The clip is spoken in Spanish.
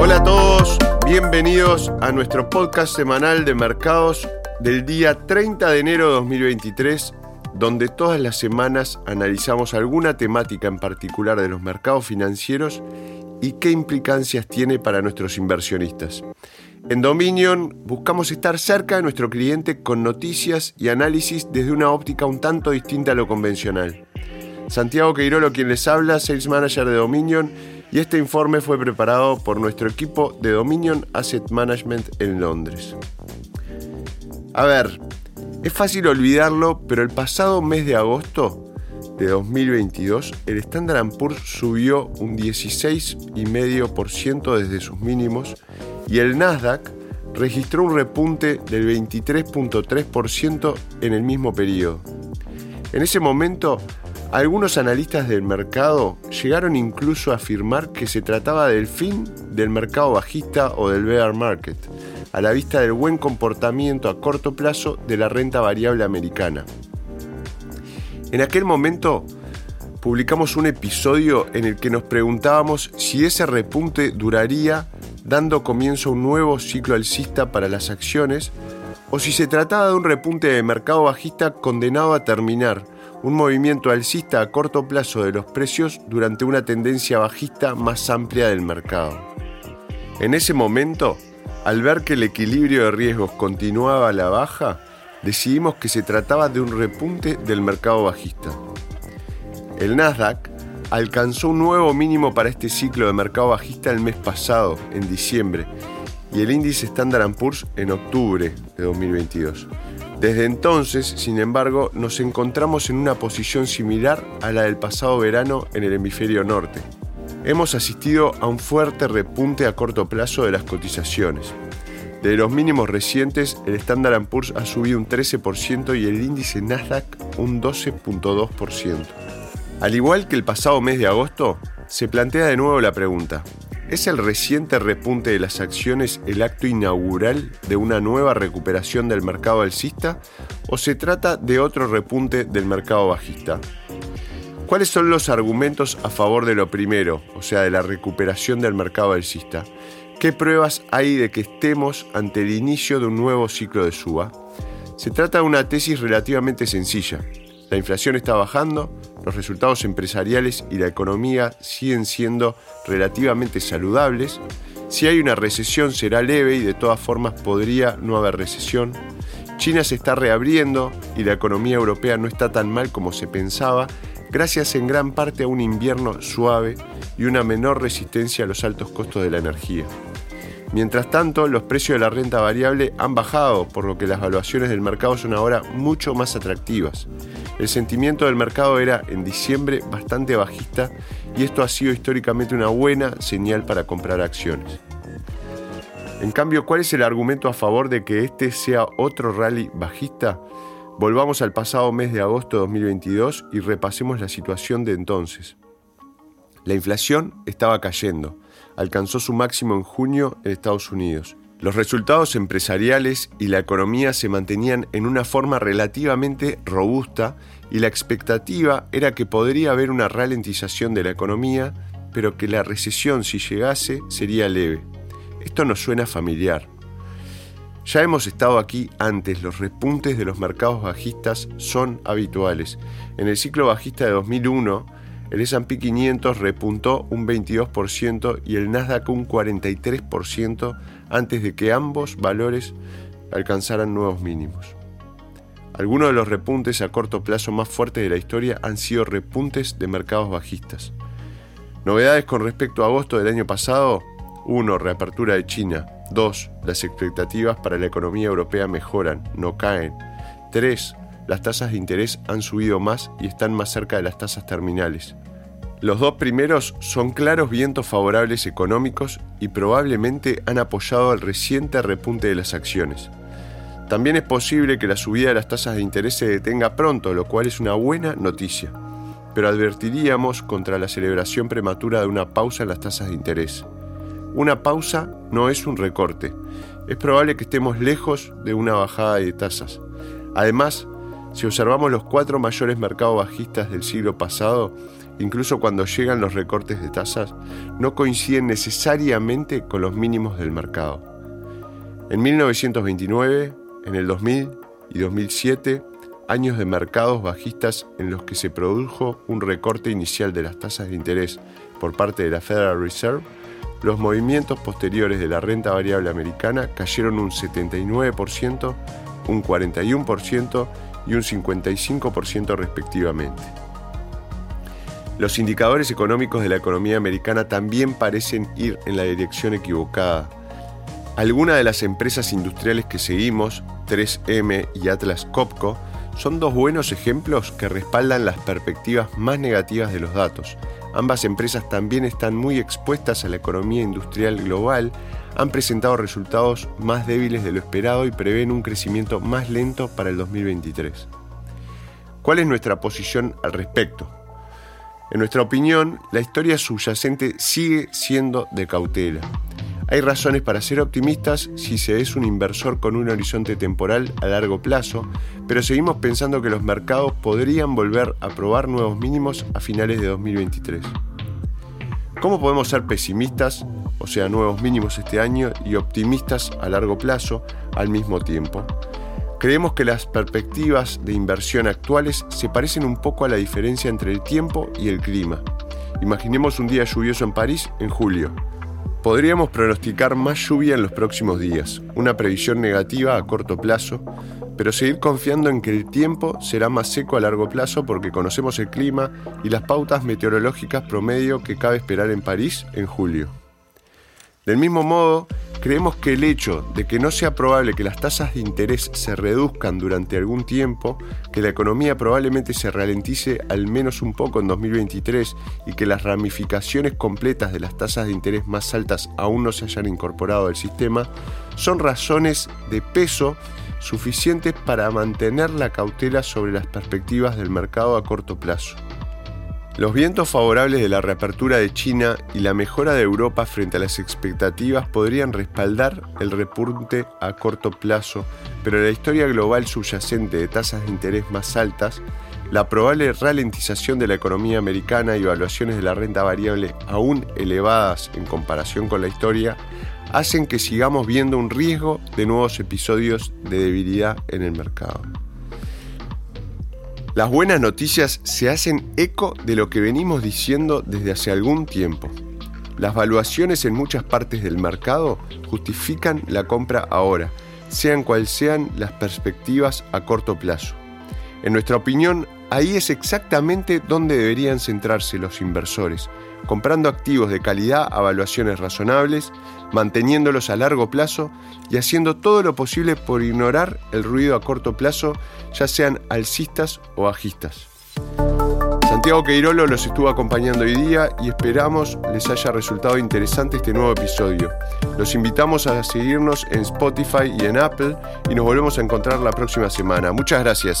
Hola a todos, bienvenidos a nuestro podcast semanal de mercados del día 30 de enero de 2023, donde todas las semanas analizamos alguna temática en particular de los mercados financieros y qué implicancias tiene para nuestros inversionistas. En Dominion buscamos estar cerca de nuestro cliente con noticias y análisis desde una óptica un tanto distinta a lo convencional. Santiago Queirolo quien les habla, Sales Manager de Dominion, y este informe fue preparado por nuestro equipo de Dominion Asset Management en Londres. A ver, es fácil olvidarlo, pero el pasado mes de agosto de 2022, el Standard Poor's subió un 16,5% desde sus mínimos y el Nasdaq registró un repunte del 23.3% en el mismo periodo. En ese momento, algunos analistas del mercado llegaron incluso a afirmar que se trataba del fin del mercado bajista o del bear market, a la vista del buen comportamiento a corto plazo de la renta variable americana. En aquel momento publicamos un episodio en el que nos preguntábamos si ese repunte duraría dando comienzo a un nuevo ciclo alcista para las acciones o si se trataba de un repunte de mercado bajista condenado a terminar un movimiento alcista a corto plazo de los precios durante una tendencia bajista más amplia del mercado. En ese momento, al ver que el equilibrio de riesgos continuaba a la baja, decidimos que se trataba de un repunte del mercado bajista. El Nasdaq alcanzó un nuevo mínimo para este ciclo de mercado bajista el mes pasado, en diciembre, y el índice Standard Poor's en octubre de 2022. Desde entonces, sin embargo, nos encontramos en una posición similar a la del pasado verano en el hemisferio norte. Hemos asistido a un fuerte repunte a corto plazo de las cotizaciones. De los mínimos recientes, el Standard Poor's ha subido un 13% y el índice Nasdaq un 12.2%. Al igual que el pasado mes de agosto, se plantea de nuevo la pregunta, ¿Es el reciente repunte de las acciones el acto inaugural de una nueva recuperación del mercado alcista o se trata de otro repunte del mercado bajista? ¿Cuáles son los argumentos a favor de lo primero, o sea, de la recuperación del mercado alcista? ¿Qué pruebas hay de que estemos ante el inicio de un nuevo ciclo de suba? Se trata de una tesis relativamente sencilla. La inflación está bajando, los resultados empresariales y la economía siguen siendo relativamente saludables. Si hay una recesión será leve y de todas formas podría no haber recesión. China se está reabriendo y la economía europea no está tan mal como se pensaba, gracias en gran parte a un invierno suave y una menor resistencia a los altos costos de la energía. Mientras tanto, los precios de la renta variable han bajado, por lo que las valuaciones del mercado son ahora mucho más atractivas. El sentimiento del mercado era en diciembre bastante bajista y esto ha sido históricamente una buena señal para comprar acciones. En cambio, ¿cuál es el argumento a favor de que este sea otro rally bajista? Volvamos al pasado mes de agosto de 2022 y repasemos la situación de entonces. La inflación estaba cayendo alcanzó su máximo en junio en Estados Unidos. Los resultados empresariales y la economía se mantenían en una forma relativamente robusta y la expectativa era que podría haber una ralentización de la economía, pero que la recesión si llegase sería leve. Esto nos suena familiar. Ya hemos estado aquí antes, los repuntes de los mercados bajistas son habituales. En el ciclo bajista de 2001, el S&P 500 repuntó un 22% y el Nasdaq un 43% antes de que ambos valores alcanzaran nuevos mínimos. Algunos de los repuntes a corto plazo más fuertes de la historia han sido repuntes de mercados bajistas. Novedades con respecto a agosto del año pasado. 1. Reapertura de China. 2. Las expectativas para la economía europea mejoran, no caen. 3 las tasas de interés han subido más y están más cerca de las tasas terminales. Los dos primeros son claros vientos favorables económicos y probablemente han apoyado el reciente repunte de las acciones. También es posible que la subida de las tasas de interés se detenga pronto, lo cual es una buena noticia, pero advertiríamos contra la celebración prematura de una pausa en las tasas de interés. Una pausa no es un recorte, es probable que estemos lejos de una bajada de tasas. Además, si observamos los cuatro mayores mercados bajistas del siglo pasado, incluso cuando llegan los recortes de tasas, no coinciden necesariamente con los mínimos del mercado. En 1929, en el 2000 y 2007, años de mercados bajistas en los que se produjo un recorte inicial de las tasas de interés por parte de la Federal Reserve, los movimientos posteriores de la renta variable americana cayeron un 79%, un 41% y un 55% respectivamente. Los indicadores económicos de la economía americana también parecen ir en la dirección equivocada. Algunas de las empresas industriales que seguimos, 3M y Atlas Copco, son dos buenos ejemplos que respaldan las perspectivas más negativas de los datos. Ambas empresas también están muy expuestas a la economía industrial global, han presentado resultados más débiles de lo esperado y prevén un crecimiento más lento para el 2023. ¿Cuál es nuestra posición al respecto? En nuestra opinión, la historia subyacente sigue siendo de cautela. Hay razones para ser optimistas si se es un inversor con un horizonte temporal a largo plazo, pero seguimos pensando que los mercados podrían volver a probar nuevos mínimos a finales de 2023. ¿Cómo podemos ser pesimistas, o sea, nuevos mínimos este año, y optimistas a largo plazo al mismo tiempo? Creemos que las perspectivas de inversión actuales se parecen un poco a la diferencia entre el tiempo y el clima. Imaginemos un día lluvioso en París en julio. Podríamos pronosticar más lluvia en los próximos días, una previsión negativa a corto plazo, pero seguir confiando en que el tiempo será más seco a largo plazo porque conocemos el clima y las pautas meteorológicas promedio que cabe esperar en París en julio. Del mismo modo, creemos que el hecho de que no sea probable que las tasas de interés se reduzcan durante algún tiempo, que la economía probablemente se ralentice al menos un poco en 2023 y que las ramificaciones completas de las tasas de interés más altas aún no se hayan incorporado al sistema, son razones de peso suficientes para mantener la cautela sobre las perspectivas del mercado a corto plazo. Los vientos favorables de la reapertura de China y la mejora de Europa frente a las expectativas podrían respaldar el repunte a corto plazo, pero la historia global subyacente de tasas de interés más altas, la probable ralentización de la economía americana y evaluaciones de la renta variable aún elevadas en comparación con la historia, hacen que sigamos viendo un riesgo de nuevos episodios de debilidad en el mercado. Las buenas noticias se hacen eco de lo que venimos diciendo desde hace algún tiempo. Las valuaciones en muchas partes del mercado justifican la compra ahora, sean cuales sean las perspectivas a corto plazo. En nuestra opinión, ahí es exactamente donde deberían centrarse los inversores, comprando activos de calidad a valuaciones razonables, manteniéndolos a largo plazo y haciendo todo lo posible por ignorar el ruido a corto plazo, ya sean alcistas o bajistas. Santiago Queirolo los estuvo acompañando hoy día y esperamos les haya resultado interesante este nuevo episodio. Los invitamos a seguirnos en Spotify y en Apple y nos volvemos a encontrar la próxima semana. Muchas gracias.